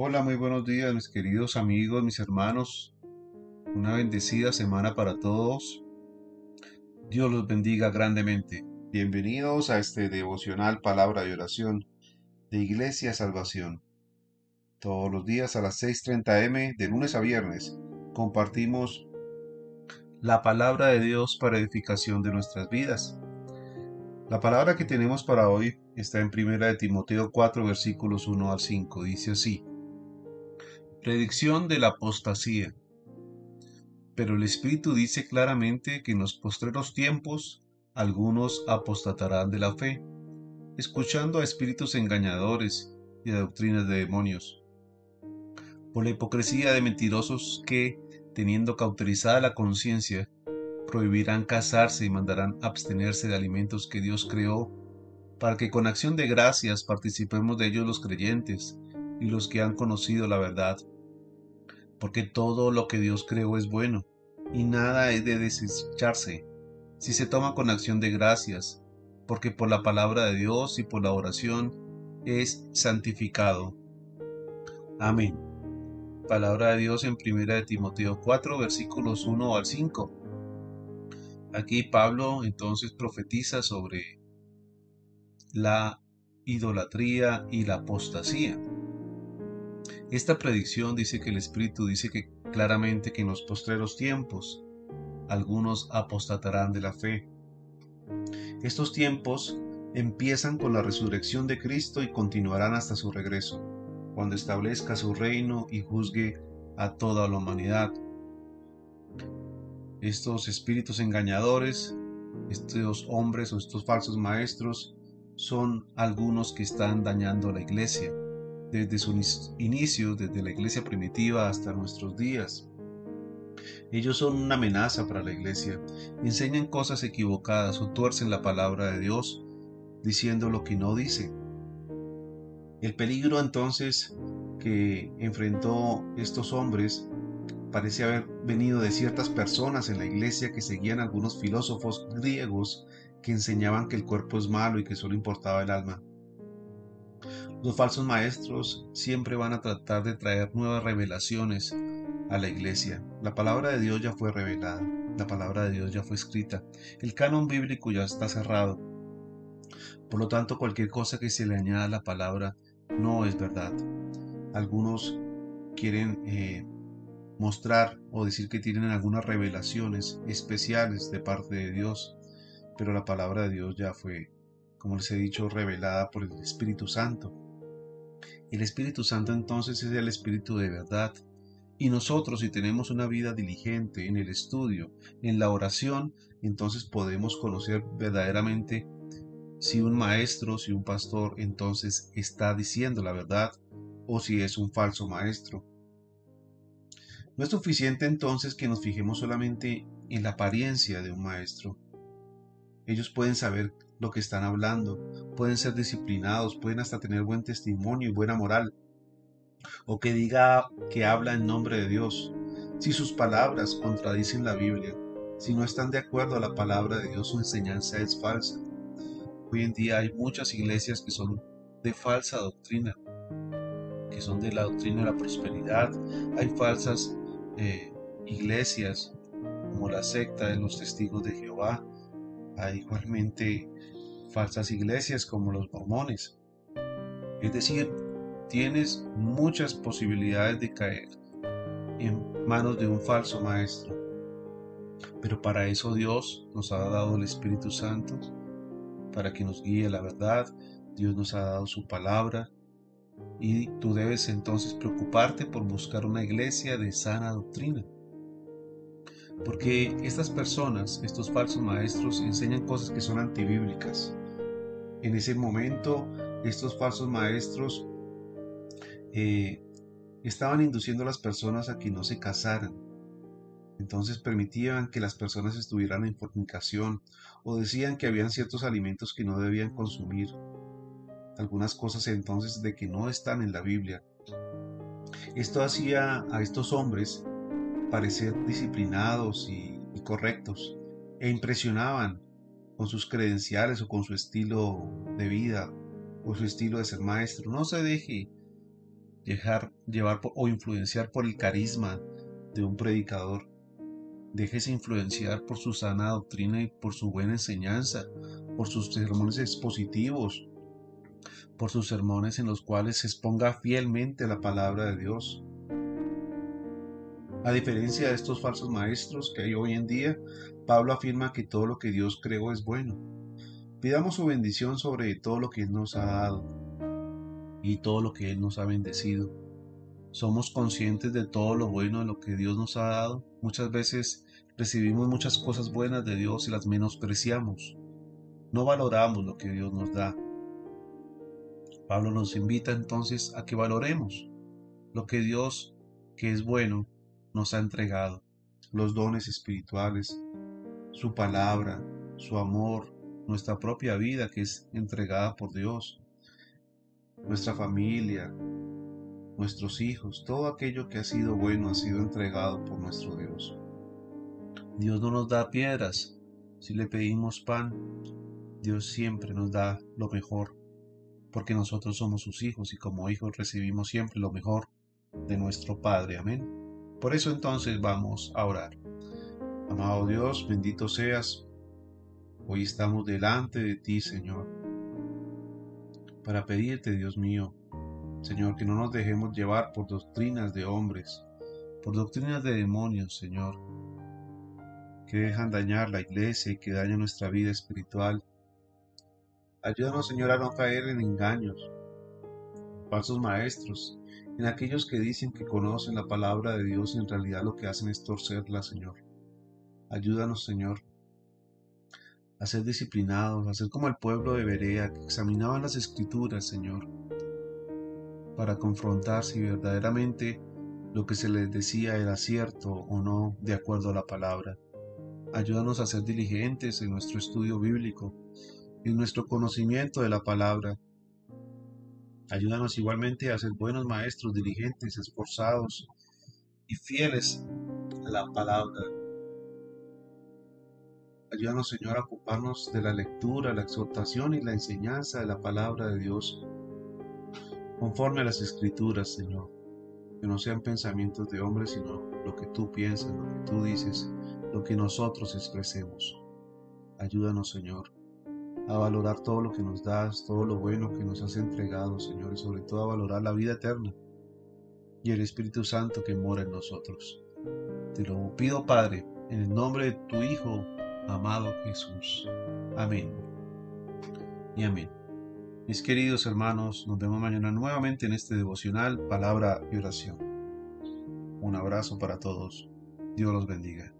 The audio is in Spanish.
Hola, muy buenos días mis queridos amigos, mis hermanos. Una bendecida semana para todos. Dios los bendiga grandemente. Bienvenidos a este devocional Palabra de Oración de Iglesia Salvación. Todos los días a las 6.30 m de lunes a viernes compartimos la palabra de Dios para edificación de nuestras vidas. La palabra que tenemos para hoy está en 1 de Timoteo 4 versículos 1 al 5. Dice así. Predicción de la apostasía. Pero el Espíritu dice claramente que en los postreros tiempos algunos apostatarán de la fe, escuchando a espíritus engañadores y a doctrinas de demonios. Por la hipocresía de mentirosos que, teniendo cauterizada la conciencia, prohibirán casarse y mandarán abstenerse de alimentos que Dios creó, para que con acción de gracias participemos de ellos los creyentes y los que han conocido la verdad. Porque todo lo que Dios creó es bueno, y nada es de desecharse, si se toma con acción de gracias, porque por la palabra de Dios y por la oración es santificado. Amén. Palabra de Dios en 1 de Timoteo 4, versículos 1 al 5. Aquí Pablo entonces profetiza sobre la idolatría y la apostasía. Esta predicción dice que el Espíritu dice que claramente que en los postreros tiempos algunos apostatarán de la fe. Estos tiempos empiezan con la resurrección de Cristo y continuarán hasta su regreso, cuando establezca su reino y juzgue a toda la humanidad. Estos espíritus engañadores, estos hombres o estos falsos maestros, son algunos que están dañando a la iglesia desde su inicio, desde la iglesia primitiva hasta nuestros días. Ellos son una amenaza para la iglesia, enseñan cosas equivocadas o tuercen la palabra de Dios diciendo lo que no dice. El peligro entonces que enfrentó estos hombres parece haber venido de ciertas personas en la iglesia que seguían algunos filósofos griegos que enseñaban que el cuerpo es malo y que solo importaba el alma. Los falsos maestros siempre van a tratar de traer nuevas revelaciones a la iglesia. La palabra de Dios ya fue revelada, la palabra de Dios ya fue escrita, el canon bíblico ya está cerrado. Por lo tanto, cualquier cosa que se le añada a la palabra no es verdad. Algunos quieren eh, mostrar o decir que tienen algunas revelaciones especiales de parte de Dios, pero la palabra de Dios ya fue, como les he dicho, revelada por el Espíritu Santo. El Espíritu Santo entonces es el Espíritu de verdad. Y nosotros si tenemos una vida diligente en el estudio, en la oración, entonces podemos conocer verdaderamente si un maestro, si un pastor entonces está diciendo la verdad o si es un falso maestro. No es suficiente entonces que nos fijemos solamente en la apariencia de un maestro. Ellos pueden saber lo que están hablando, pueden ser disciplinados, pueden hasta tener buen testimonio y buena moral, o que diga que habla en nombre de Dios. Si sus palabras contradicen la Biblia, si no están de acuerdo a la palabra de Dios, su enseñanza es falsa. Hoy en día hay muchas iglesias que son de falsa doctrina, que son de la doctrina de la prosperidad. Hay falsas eh, iglesias como la secta de los testigos de Jehová, hay igualmente falsas iglesias como los mormones. Es decir, tienes muchas posibilidades de caer en manos de un falso maestro. Pero para eso Dios nos ha dado el Espíritu Santo, para que nos guíe la verdad. Dios nos ha dado su palabra. Y tú debes entonces preocuparte por buscar una iglesia de sana doctrina porque estas personas, estos falsos maestros, enseñan cosas que son antibíblicas. En ese momento, estos falsos maestros eh, estaban induciendo a las personas a que no se casaran. Entonces permitían que las personas estuvieran en fornicación o decían que habían ciertos alimentos que no debían consumir. Algunas cosas entonces de que no están en la Biblia. Esto hacía a estos hombres parecer disciplinados y, correctos e impresionaban con sus credenciales o con su estilo de vida o su estilo de ser maestro. No se deje dejar llevar o influenciar por el carisma de un predicador. Déjese influenciar por su sana doctrina y por su buena enseñanza, por sus sermones expositivos, por sus sermones en los cuales se exponga fielmente la palabra de Dios. A diferencia de estos falsos maestros que hay hoy en día, Pablo afirma que todo lo que Dios creó es bueno. Pidamos su bendición sobre todo lo que Él nos ha dado y todo lo que Él nos ha bendecido. Somos conscientes de todo lo bueno de lo que Dios nos ha dado. Muchas veces recibimos muchas cosas buenas de Dios y las menospreciamos. No valoramos lo que Dios nos da. Pablo nos invita entonces a que valoremos lo que Dios, que es bueno, nos ha entregado, los dones espirituales, su palabra, su amor, nuestra propia vida que es entregada por Dios, nuestra familia, nuestros hijos, todo aquello que ha sido bueno ha sido entregado por nuestro Dios. Dios no nos da piedras, si le pedimos pan, Dios siempre nos da lo mejor, porque nosotros somos sus hijos y como hijos recibimos siempre lo mejor de nuestro Padre. Amén. Por eso entonces vamos a orar. Amado Dios, bendito seas. Hoy estamos delante de ti, Señor, para pedirte, Dios mío, Señor, que no nos dejemos llevar por doctrinas de hombres, por doctrinas de demonios, Señor, que dejan dañar la iglesia y que dañan nuestra vida espiritual. Ayúdanos, Señor, a no caer en engaños, falsos maestros, en aquellos que dicen que conocen la palabra de Dios y en realidad lo que hacen es torcerla, Señor. Ayúdanos, Señor, a ser disciplinados, a ser como el pueblo de Berea, que examinaban las escrituras, Señor, para confrontar si verdaderamente lo que se les decía era cierto o no de acuerdo a la palabra. Ayúdanos a ser diligentes en nuestro estudio bíblico, en nuestro conocimiento de la palabra, Ayúdanos igualmente a ser buenos maestros, diligentes, esforzados y fieles a la palabra. Ayúdanos, Señor, a ocuparnos de la lectura, la exhortación y la enseñanza de la palabra de Dios, conforme a las escrituras, Señor. Que no sean pensamientos de hombres, sino lo que tú piensas, lo que tú dices, lo que nosotros expresemos. Ayúdanos, Señor, a valorar todo lo que nos das, todo lo bueno que nos has entregado, Señor, y sobre todo a valorar la vida eterna y el Espíritu Santo que mora en nosotros. Te lo pido, Padre, en el nombre de tu Hijo, amado Jesús. Amén. Y amén. Mis queridos hermanos, nos vemos mañana nuevamente en este devocional, palabra y oración. Un abrazo para todos. Dios los bendiga.